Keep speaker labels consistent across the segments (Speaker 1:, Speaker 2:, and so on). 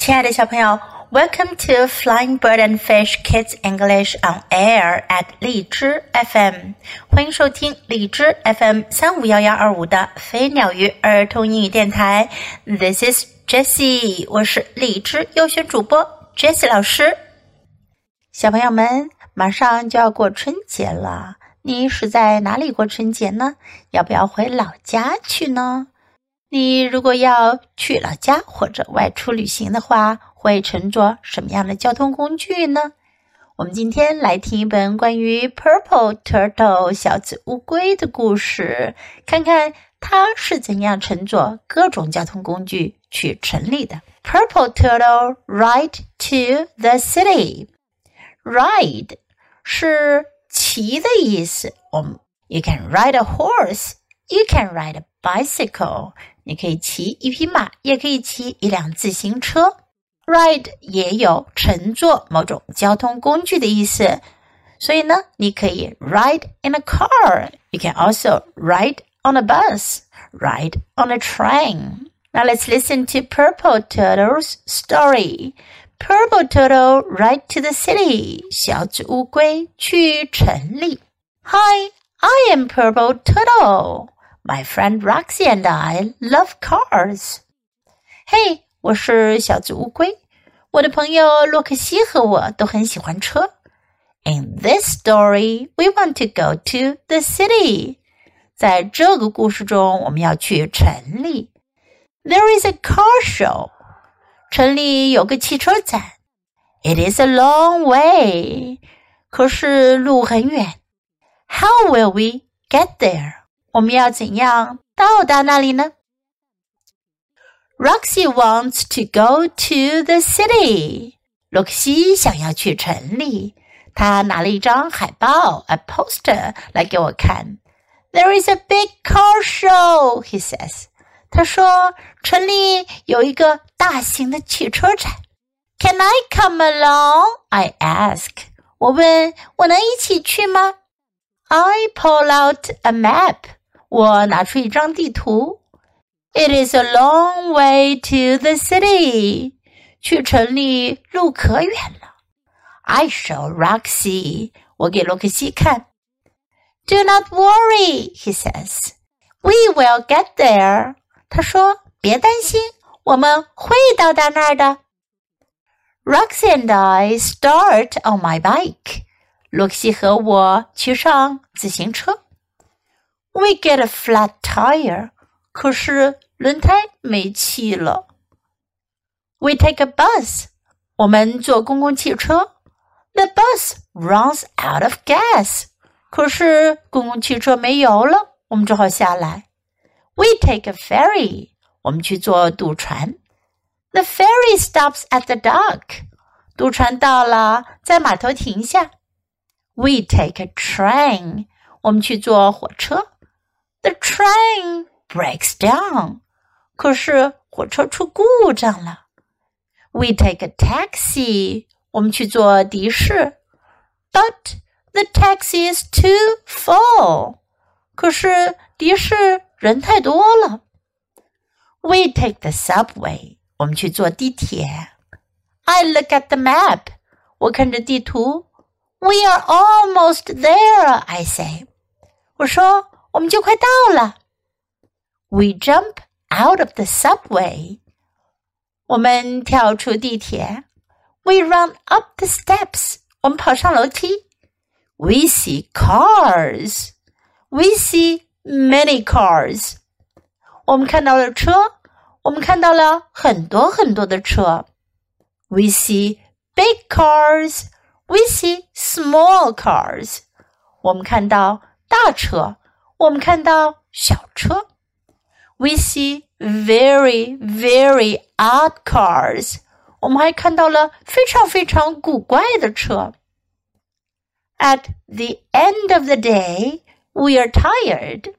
Speaker 1: 亲爱的小朋友，Welcome to Flying Bird and Fish Kids English on Air at 荔枝 FM，欢迎收听荔枝 FM 三五幺幺二五的飞鸟鱼儿童英语电台。This is Jessie，我是荔枝优选主播 Jessie 老师。小朋友们，马上就要过春节了，你是在哪里过春节呢？要不要回老家去呢？你如果要去老家或者外出旅行的话，会乘坐什么样的交通工具呢？我们今天来听一本关于 Purple Turtle 小紫乌龟的故事，看看它是怎样乘坐各种交通工具去城里的。Purple Turtle ride to the city. Ride 是骑的意思。我们 You can ride a horse. You can ride a bicycle. 你可以骑一匹马，也可以骑一辆自行车。Ride 也有乘坐某种交通工具的意思，所以呢，你可以 ride in a car. You can also ride on a bus, ride on a train. Now let's listen to Purple Turtle's story. Purple Turtle ride to the city. 小紫乌龟去城里。Hi, I am Purple Turtle. My friend Roxy and I love cars. 嘿，我是小紫乌龟，我的朋友洛克西和我都很喜欢车。In this story, we want to go to the city. 在这个故事中，我们要去城里。There is a car show. 城里有个汽车展。It is a long way. 可是路很远。How will we get there? 我们要怎样到达那里呢？Roxy wants to go to the city。洛克西想要去城里，他拿了一张海报 （a poster） 来给我看。There is a big car show, he says。他说城里有一个大型的汽车展。Can I come along? I ask。我问我能一起去吗？I pull out a map。 我拿出一张地图。It is a long way to the city。去城里路可远了。I show Roxy。我给洛克西看。Do not worry, he says. We will get there. 他说：“别担心，我们会到达那儿的。” Roxy and I start on my bike. 洛克西和我骑上自行车。 we get a flat tire，可是轮胎没气了。We take a bus，我们坐公共汽车。The bus runs out of gas，可是公共汽车没油了，我们只好下来。We take a ferry，我们去坐渡船。The ferry stops at the dock，渡船到了，在码头停下。We take a train，我们去坐火车。 the train breaks down. 可是火车出故障了。We take a taxi. 我们去坐的士。But the taxi is too full. 可是的士人太多了。We take the subway. 我们去坐地铁。I look at the map. 我看着地图。We are almost there, I say. 我说 我们就快到了。We jump out of the subway。我们跳出地铁。We run up the steps。我们跑上楼梯。We see cars。We see many cars。我们看到了车。我们看到了很多很多的车。We see big cars。We see small cars。我们看到大车。 我们看到小车，we see very very odd cars。我们还看到了非常非常古怪的车。At the end of the day, we are tired。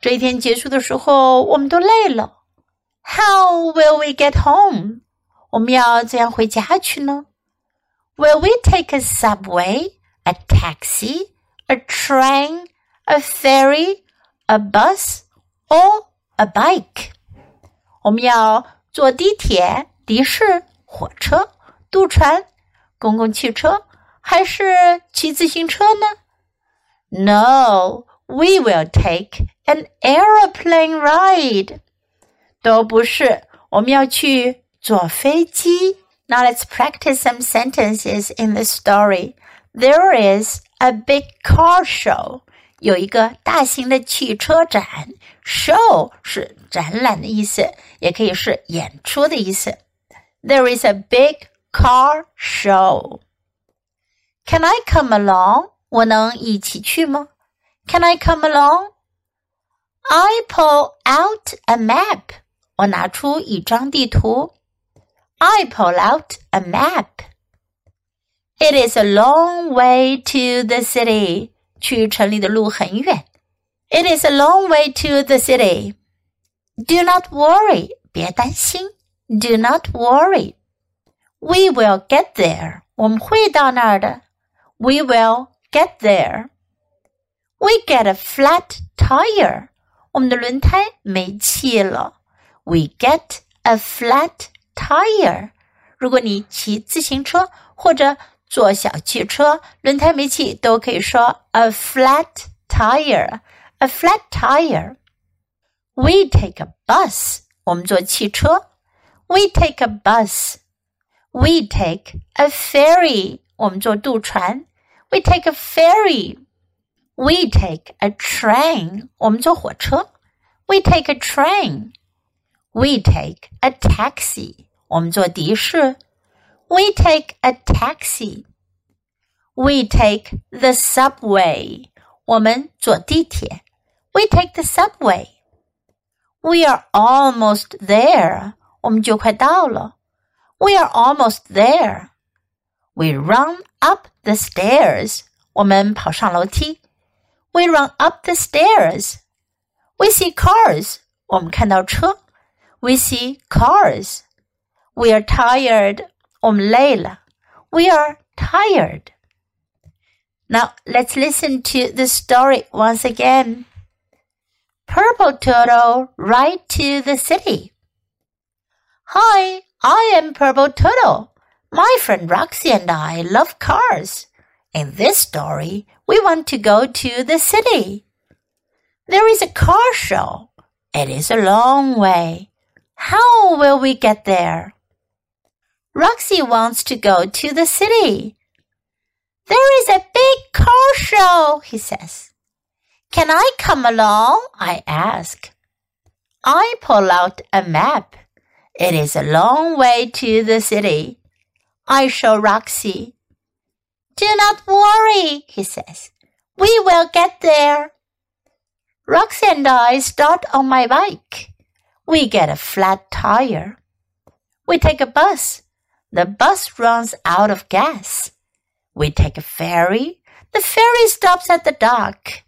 Speaker 1: 这一天结束的时候，我们都累了。How will we get home？我们要怎样回家去呢？Will we take a subway, a taxi, a train? a ferry, a bus, or a bike。我们要坐地铁、 的士、火车、渡船、公共汽车，还是骑自行车呢？No, we will take an aeroplane ride. 都不是，我们要去坐飞机。Now let's practice some sentences in the story. There is a big car show. 有一个大型的汽车展，show 是展览的意思，也可以是演出的意思。There is a big car show. Can I come along? 我能一起去吗？Can I come along? I pull out a map. 我拿出一张地图。I pull out a map. It is a long way to the city. 去城里的路很远。It is a long way to the city. Do not worry. 别担心。Do not worry. We will get there. 我们会到那儿的。We will get there. We get a flat tire. 我们的轮胎没气了。We get a flat tire. 如果你骑自行车或者 坐小汽车，轮胎没气都可以说 a flat tire. A flat tire. We take a bus. 我们坐汽车。We take a bus. We take a ferry. 我们坐渡船。We take a ferry. We take a train. 我们坐火车。We take a train. We take a taxi. 我们坐的士。 We take a taxi. We take the subway. 我们坐地铁。We take the subway. We are almost there. 我们就快到了。We are almost there. We run up the stairs. 我们跑上楼梯。We run up the stairs. We see cars. 我们看到车。We see cars. We are tired. om We are tired. Now let's listen to the story once again. Purple Turtle Ride to the City. Hi, I am Purple Turtle. My friend Roxy and I love cars. In this story, we want to go to the city. There is a car show. It is a long way. How will we get there? Roxy wants to go to the city. There is a big car show, he says. Can I come along? I ask. I pull out a map. It is a long way to the city. I show Roxy. Do not worry, he says. We will get there. Roxy and I start on my bike. We get a flat tire. We take a bus. The bus runs out of gas. We take a ferry. The ferry stops at the dock.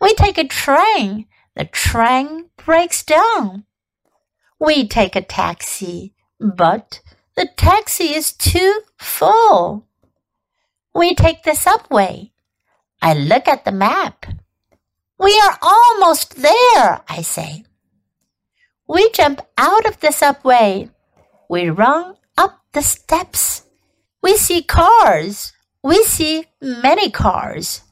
Speaker 1: We take a train. The train breaks down. We take a taxi, but the taxi is too full. We take the subway. I look at the map. We are almost there, I say. We jump out of the subway. We run the steps. We see cars. We see many cars.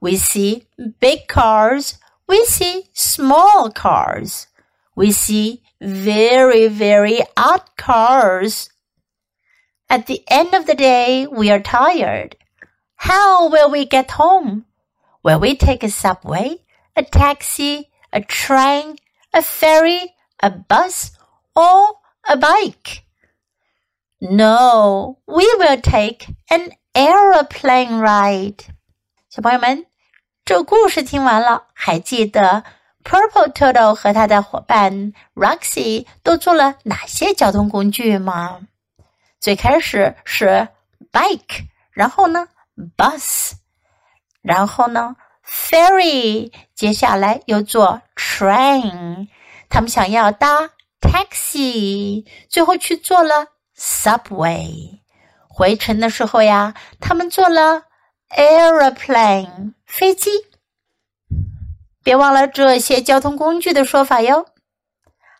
Speaker 1: We see big cars. We see small cars. We see very, very odd cars. At the end of the day, we are tired. How will we get home? Will we take a subway, a taxi, a train, a ferry, a bus, or a bike? No, we will take an aeroplane ride. 小朋友们，这故事听完了，还记得 Purple Turtle 和他的伙伴 Roxy 都坐了哪些交通工具吗？最开始是 bike，然后呢 bus，然后呢 ferry，接下来又坐 train。他们想要搭 taxi，最后去坐了 subway。回程的时候呀，他们坐了 aeroplane 飞机。别忘了这些交通工具的说法哟。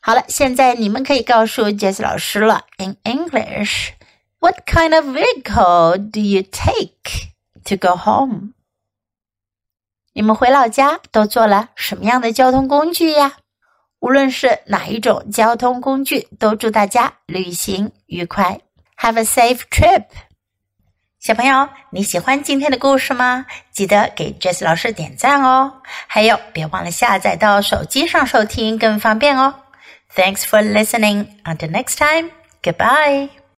Speaker 1: 好了，现在你们可以告诉 Jess 老师了。In English, what kind of vehicle do you take to go home? 你们回老家都坐了什么样的交通工具呀？无论是哪一种交通工具，都祝大家旅行愉快，Have a safe trip。小朋友，你喜欢今天的故事吗？记得给 Jess 老师点赞哦！还有，别忘了下载到手机上收听，更方便哦。Thanks for listening. Until next time, goodbye.